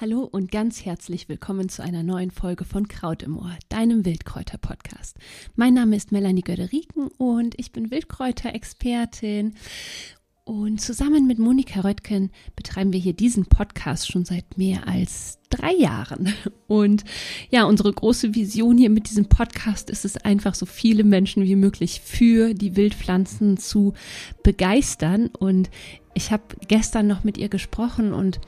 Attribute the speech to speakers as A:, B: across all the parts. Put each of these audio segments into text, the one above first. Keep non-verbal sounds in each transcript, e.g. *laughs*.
A: Hallo und ganz herzlich willkommen zu einer neuen Folge von Kraut im Ohr, deinem Wildkräuter-Podcast. Mein Name ist Melanie Göderiken und ich bin Wildkräuter-Expertin. Und zusammen mit Monika Röttgen betreiben wir hier diesen Podcast schon seit mehr als drei Jahren. Und ja, unsere große Vision hier mit diesem Podcast ist es einfach, so viele Menschen wie möglich für die Wildpflanzen zu begeistern. Und ich habe gestern noch mit ihr gesprochen und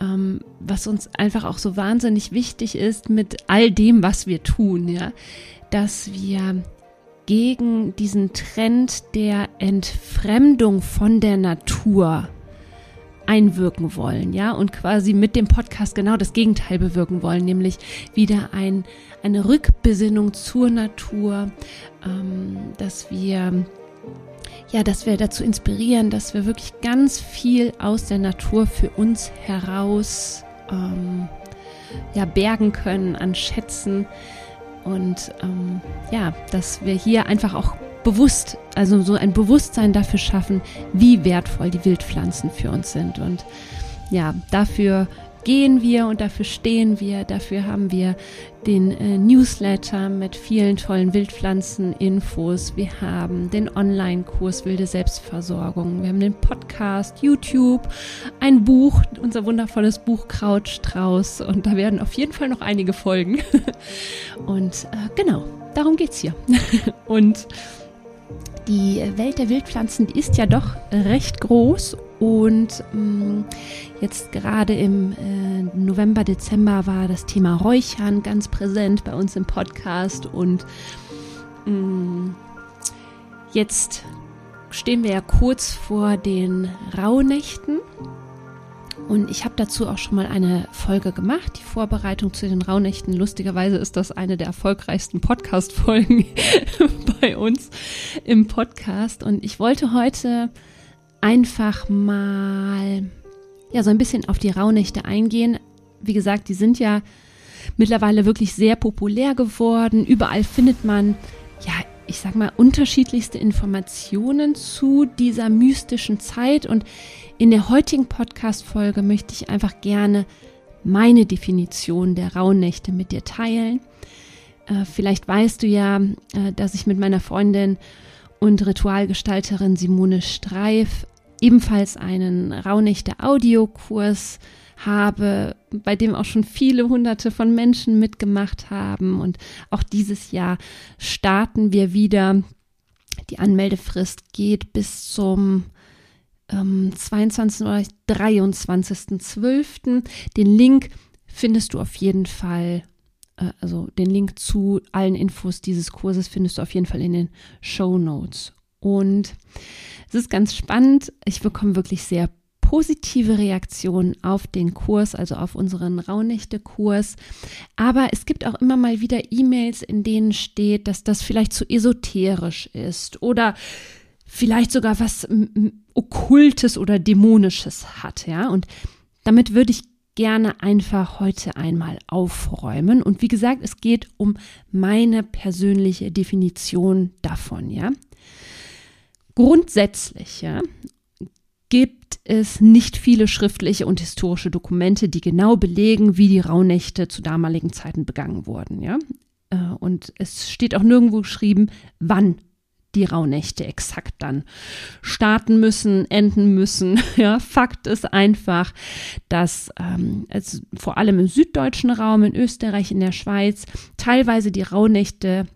A: ähm, was uns einfach auch so wahnsinnig wichtig ist mit all dem, was wir tun, ja, dass wir gegen diesen Trend der Entfremdung von der Natur einwirken wollen, ja, und quasi mit dem Podcast genau das Gegenteil bewirken wollen, nämlich wieder ein, eine Rückbesinnung zur Natur, ähm, dass wir ja, dass wir dazu inspirieren, dass wir wirklich ganz viel aus der Natur für uns heraus ähm, ja, bergen können an Schätzen. Und ähm, ja, dass wir hier einfach auch bewusst, also so ein Bewusstsein dafür schaffen, wie wertvoll die Wildpflanzen für uns sind. Und ja, dafür gehen wir und dafür stehen wir. Dafür haben wir den äh, Newsletter mit vielen tollen Wildpflanzen-Infos. Wir haben den Online-Kurs Wilde Selbstversorgung. Wir haben den Podcast, YouTube, ein Buch, unser wundervolles Buch Krautstrauß. Und da werden auf jeden Fall noch einige folgen. *laughs* und äh, genau, darum geht's hier. *laughs* und die Welt der Wildpflanzen, die ist ja doch recht groß und mh, mm, jetzt gerade im äh, November, Dezember war das Thema Räuchern ganz präsent bei uns im Podcast. Und mh, mm, jetzt stehen wir ja kurz vor den Rauhnächten. Und ich habe dazu auch schon mal eine Folge gemacht, die Vorbereitung zu den Rauhnächten. Lustigerweise ist das eine der erfolgreichsten Podcast-Folgen *laughs* bei uns im Podcast. Und ich wollte heute einfach mal ja so ein bisschen auf die Rauhnächte eingehen. Wie gesagt, die sind ja mittlerweile wirklich sehr populär geworden. Überall findet man ja, ich sag mal unterschiedlichste Informationen zu dieser mystischen Zeit und in der heutigen Podcast Folge möchte ich einfach gerne meine Definition der Rauhnächte mit dir teilen. Äh, vielleicht weißt du ja, äh, dass ich mit meiner Freundin und Ritualgestalterin Simone Streif ebenfalls einen Rauhnächte-Audiokurs habe, bei dem auch schon viele hunderte von Menschen mitgemacht haben. Und auch dieses Jahr starten wir wieder. Die Anmeldefrist geht bis zum ähm, 22. oder 23.12. Den Link findest du auf jeden Fall, also den Link zu allen Infos dieses Kurses findest du auf jeden Fall in den Show Notes. Und es ist ganz spannend. Ich bekomme wirklich sehr positive Reaktionen auf den Kurs, also auf unseren Rauhnächte-Kurs. Aber es gibt auch immer mal wieder E-Mails, in denen steht, dass das vielleicht zu esoterisch ist oder vielleicht sogar was Okkultes oder Dämonisches hat, ja. Und damit würde ich gerne einfach heute einmal aufräumen. Und wie gesagt, es geht um meine persönliche Definition davon, ja. Grundsätzlich ja, gibt es nicht viele schriftliche und historische Dokumente, die genau belegen, wie die Rauhnächte zu damaligen Zeiten begangen wurden. Ja? Äh, und es steht auch nirgendwo geschrieben, wann die Rauhnächte exakt dann starten müssen, enden müssen. *laughs* Ja, Fakt ist einfach, dass ähm, es vor allem im süddeutschen Raum, in Österreich, in der Schweiz, teilweise die Rauhnächte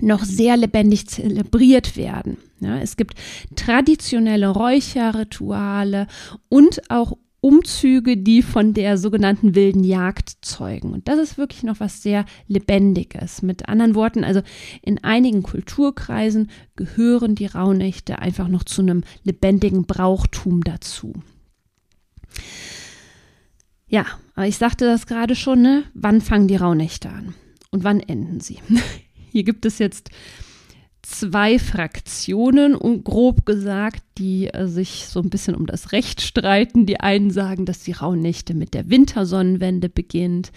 A: noch sehr lebendig zelebriert werden. Ja, es gibt traditionelle Räucherrituale und auch Umzüge, die von der sogenannten wilden Jagd zeugen. Und das ist wirklich noch was sehr Lebendiges. Mit anderen Worten, also in einigen Kulturkreisen gehören die Rauhnächte einfach noch zu einem lebendigen Brauchtum dazu. Ja, aber ich sagte das gerade schon, ne? Wann fangen die Rauhnächte an? Und wann enden sie? *laughs* Hier gibt es jetzt zwei Fraktionen, und grob gesagt, die äh, sich so ein bisschen um das Recht streiten. Die einen sagen, dass die Rauhnächte mit der Wintersonnenwende beginnt.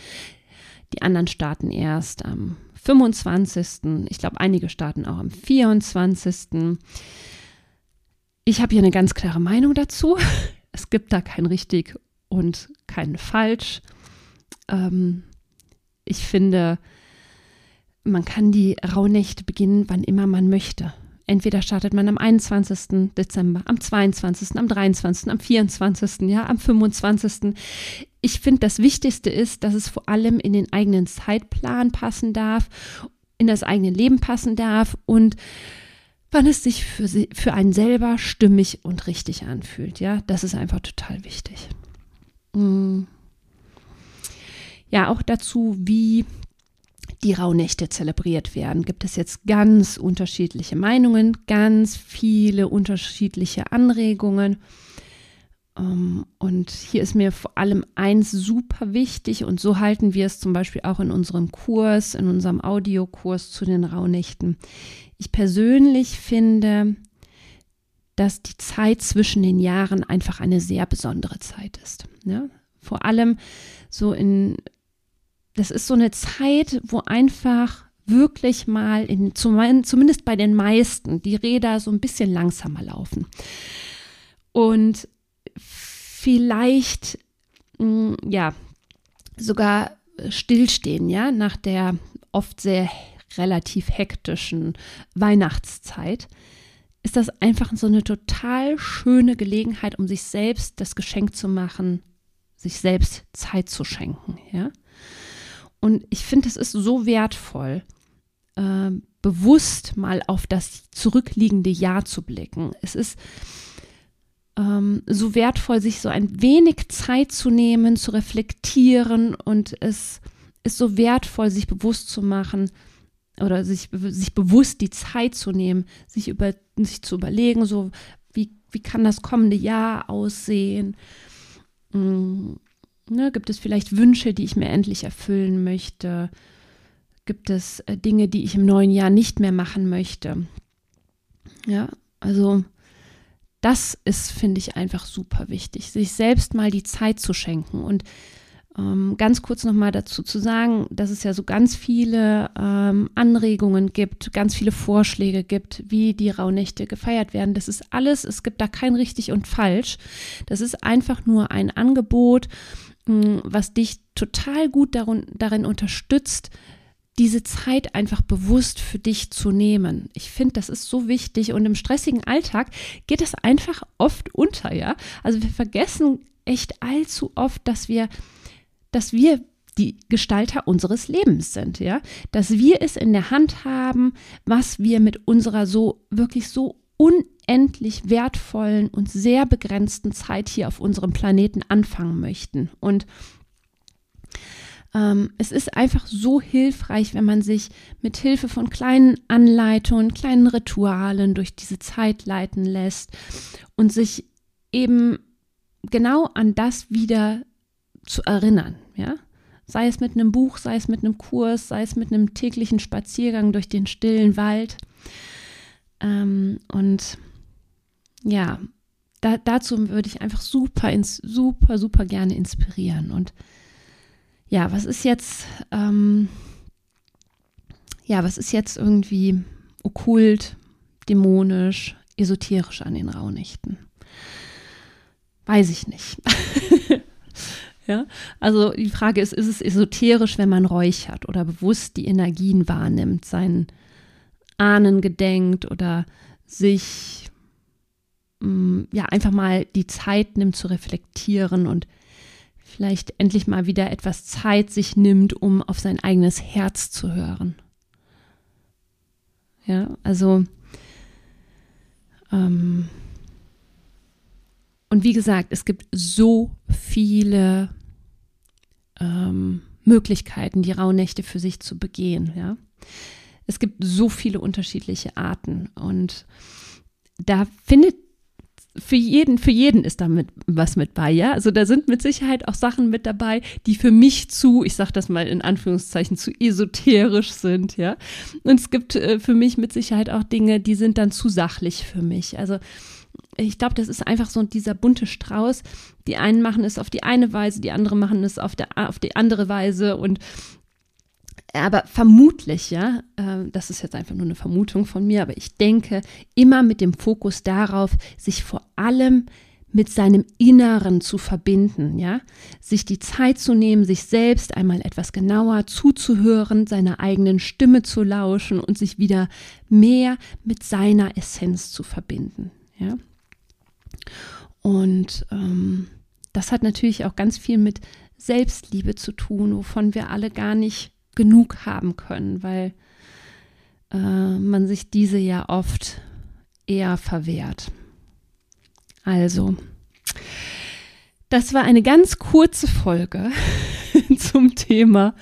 A: Die anderen starten erst am 25. Ich glaube, einige starten auch am 24. Ich habe hier eine ganz klare Meinung dazu. *laughs* Es gibt da kein richtig und kein falsch. ähm, ich finde, man kann die Rauhnächte beginnen, wann immer man möchte. Entweder startet man am 21. Dezember, am 22., am 23., am 24., ja, am 25. Ich finde, das Wichtigste ist, dass es vor allem in den eigenen Zeitplan passen darf, in das eigene Leben passen darf und wann es sich für, für einen selber stimmig und richtig anfühlt. Ja, das ist einfach total wichtig. Mm. Ja, auch dazu, wie die Rauhnächte zelebriert werden, gibt es jetzt ganz unterschiedliche Meinungen, ganz viele unterschiedliche Anregungen. Ähm, und hier ist mir vor allem eins super wichtig und so halten wir es zum Beispiel auch in unserem Kurs, in unserem Audiokurs zu den Rauhnächten. Ich persönlich finde, dass die Zeit zwischen den Jahren einfach eine sehr besondere Zeit ist. Ja? Vor allem so in das ist so eine Zeit, wo einfach wirklich mal, in, zumindest bei den meisten, die Räder so ein bisschen langsamer laufen. Und vielleicht, mm, ja, sogar stillstehen, ja, nach der oft sehr relativ hektischen Weihnachtszeit, ist das einfach so eine total schöne Gelegenheit, um sich selbst das Geschenk zu machen, sich selbst Zeit zu schenken, ja. Und ich finde, es ist so wertvoll, äh, bewusst mal auf das zurückliegende Jahr zu blicken. Es ist ähm, so wertvoll, sich so ein wenig Zeit zu nehmen, zu reflektieren und es ist so wertvoll, sich bewusst zu machen oder sich, sich bewusst die Zeit zu nehmen, sich, über, sich zu überlegen, so wie, wie kann das kommende Jahr aussehen. Mm, Ne, gibt es vielleicht Wünsche, die ich mir endlich erfüllen möchte? Gibt es äh, Dinge, die ich im neuen Jahr nicht mehr machen möchte? Ja, also das ist, finde ich, einfach super wichtig, sich selbst mal die Zeit zu schenken. Und ähm, ganz kurz nochmal dazu zu sagen, dass es ja so ganz viele ähm, Anregungen gibt, ganz viele Vorschläge gibt, wie die Rauhnächte gefeiert werden. Das ist alles, es gibt da kein richtig und falsch. Das ist einfach nur ein Angebot was dich total gut darin, darin unterstützt, diese Zeit einfach bewusst für dich zu nehmen. Ich finde, das ist so wichtig und im stressigen Alltag geht es einfach oft unter, ja? Also wir vergessen echt allzu oft, dass wir dass wir die Gestalter unseres Lebens sind, ja, dass wir es in der Hand haben, was wir mit unserer so wirklich so unendlich wertvollen und sehr begrenzten Zeit hier auf unserem Planeten anfangen möchten. Und ähm, es ist einfach so hilfreich, wenn man sich mit Hilfe von kleinen Anleitungen, kleinen Ritualen durch diese Zeit leiten lässt und sich eben genau an das wieder zu erinnern, ja? Sei es mit einem Buch, sei es mit einem Kurs, sei es mit einem täglichen Spaziergang durch den stillen Wald. Ähm, und ja, da, dazu würde ich einfach super, ins, super, super gerne inspirieren. Und ja, was ist jetzt, ähm, ja, was ist jetzt irgendwie okkult, dämonisch, esoterisch an den Rauhnächten? Weiß ich nicht. *laughs* ja, also die Frage ist, ist es esoterisch, wenn man räuchert oder bewusst die Energien wahrnimmt, seinen Ahnen gedenkt oder sich ja einfach mal die Zeit nimmt zu reflektieren und vielleicht endlich mal wieder etwas Zeit sich nimmt, um auf sein eigenes Herz zu hören. Ja, also ähm, und wie gesagt, es gibt so viele ähm, Möglichkeiten, die Rauhnächte für sich zu begehen. Ja, es gibt so viele unterschiedliche Arten und da findet für jeden, für jeden ist damit was mit bei, ja. Also da sind mit Sicherheit auch Sachen mit dabei, die für mich zu, ich sag das mal in Anführungszeichen, zu esoterisch sind, ja. Und es gibt äh, für mich mit Sicherheit auch Dinge, die sind dann zu sachlich für mich. Also ich glaube, das ist einfach so dieser bunte Strauß. Die einen machen es auf die eine Weise, die anderen machen es auf, der, auf die andere Weise und aber vermutlich, ja, äh, das ist jetzt einfach nur eine Vermutung von mir, aber ich denke immer mit dem Fokus darauf, sich vor allem mit seinem Inneren zu verbinden, ja, sich die Zeit zu nehmen, sich selbst einmal etwas genauer zuzuhören, seiner eigenen Stimme zu lauschen und sich wieder mehr mit seiner Essenz zu verbinden, ja. Und ähm, das hat natürlich auch ganz viel mit Selbstliebe zu tun, wovon wir alle gar nicht genug haben können, weil äh, man sich diese ja oft eher verwehrt. Also, das war eine ganz kurze Folge *laughs* zum Thema,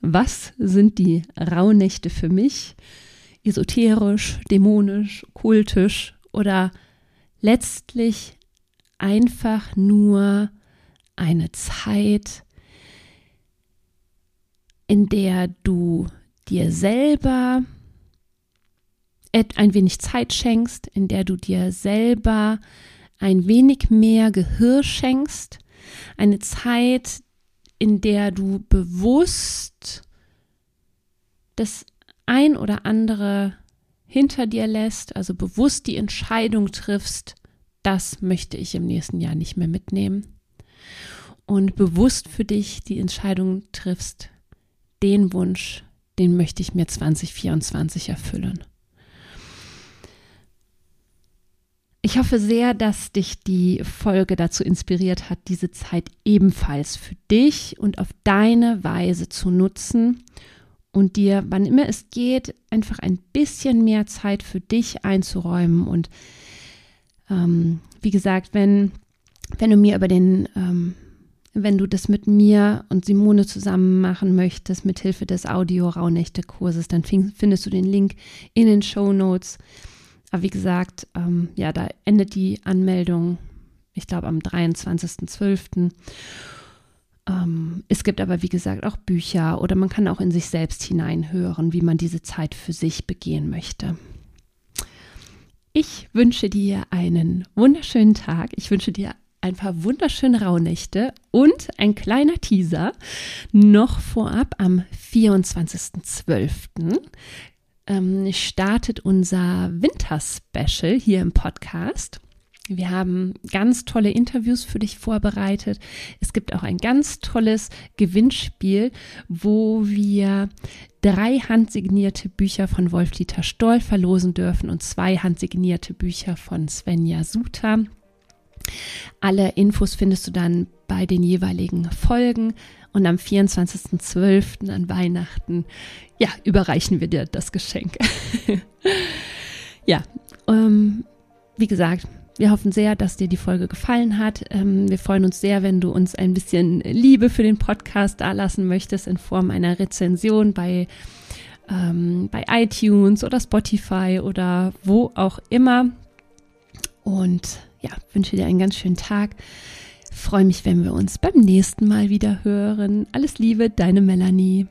A: was sind die Rauhnächte für mich? Esoterisch, dämonisch, kultisch oder letztlich einfach nur eine Zeit, in der du dir selber ein wenig Zeit schenkst, in der du dir selber ein wenig mehr Gehör schenkst, eine Zeit, in der du bewusst das ein oder andere hinter dir lässt, also bewusst die Entscheidung triffst, das möchte ich im nächsten Jahr nicht mehr mitnehmen. Und bewusst für dich die Entscheidung triffst, den Wunsch, den möchte ich mir 2024 erfüllen. Ich hoffe sehr, dass dich die Folge dazu inspiriert hat, diese Zeit ebenfalls für dich und auf deine Weise zu nutzen und dir, wann immer es geht, einfach ein bisschen mehr Zeit für dich einzuräumen. Und ähm, wie gesagt, wenn, wenn du mir über den, ähm, wenn du das mit mir und Simone zusammen machen möchtest, mit Hilfe des Audio-Rauhnächte-Kurses, dann findest du den Link in den Show Notes. Aber wie gesagt, ähm, ja, da endet die Anmeldung, ich glaube, am 23.12. Ähm, es gibt aber, wie gesagt, auch Bücher oder man kann auch in sich selbst hineinhören, wie man diese Zeit für sich begehen möchte. Ich wünsche dir einen wunderschönen Tag. Ich wünsche dir ein paar wunderschöne Rauhnächte und ein kleiner Teaser noch vorab am 24.12 ähm, startet unser Winter-Special hier im Podcast. Wir haben ganz tolle Interviews für dich vorbereitet. Es gibt auch ein ganz tolles Gewinnspiel, wo wir drei handsignierte Bücher von Wolf-Dieter Stoll verlosen dürfen und zwei handsignierte Bücher von Svenja Suter. Alle Infos findest du dann bei den jeweiligen Folgen und am 24.12. an Weihnachten, ja, überreichen wir dir das Geschenk. *laughs* ja, ähm, wie gesagt, wir hoffen sehr, dass dir die Folge gefallen hat. Ähm, wir freuen uns sehr, wenn du uns ein bisschen Liebe für den Podcast dalassen möchtest in Form einer Rezension bei, ähm, bei iTunes oder Spotify oder wo auch immer. Und ja, wünsche dir einen ganz schönen Tag. Freue mich, wenn wir uns beim nächsten Mal wieder hören. Alles Liebe, deine Melanie.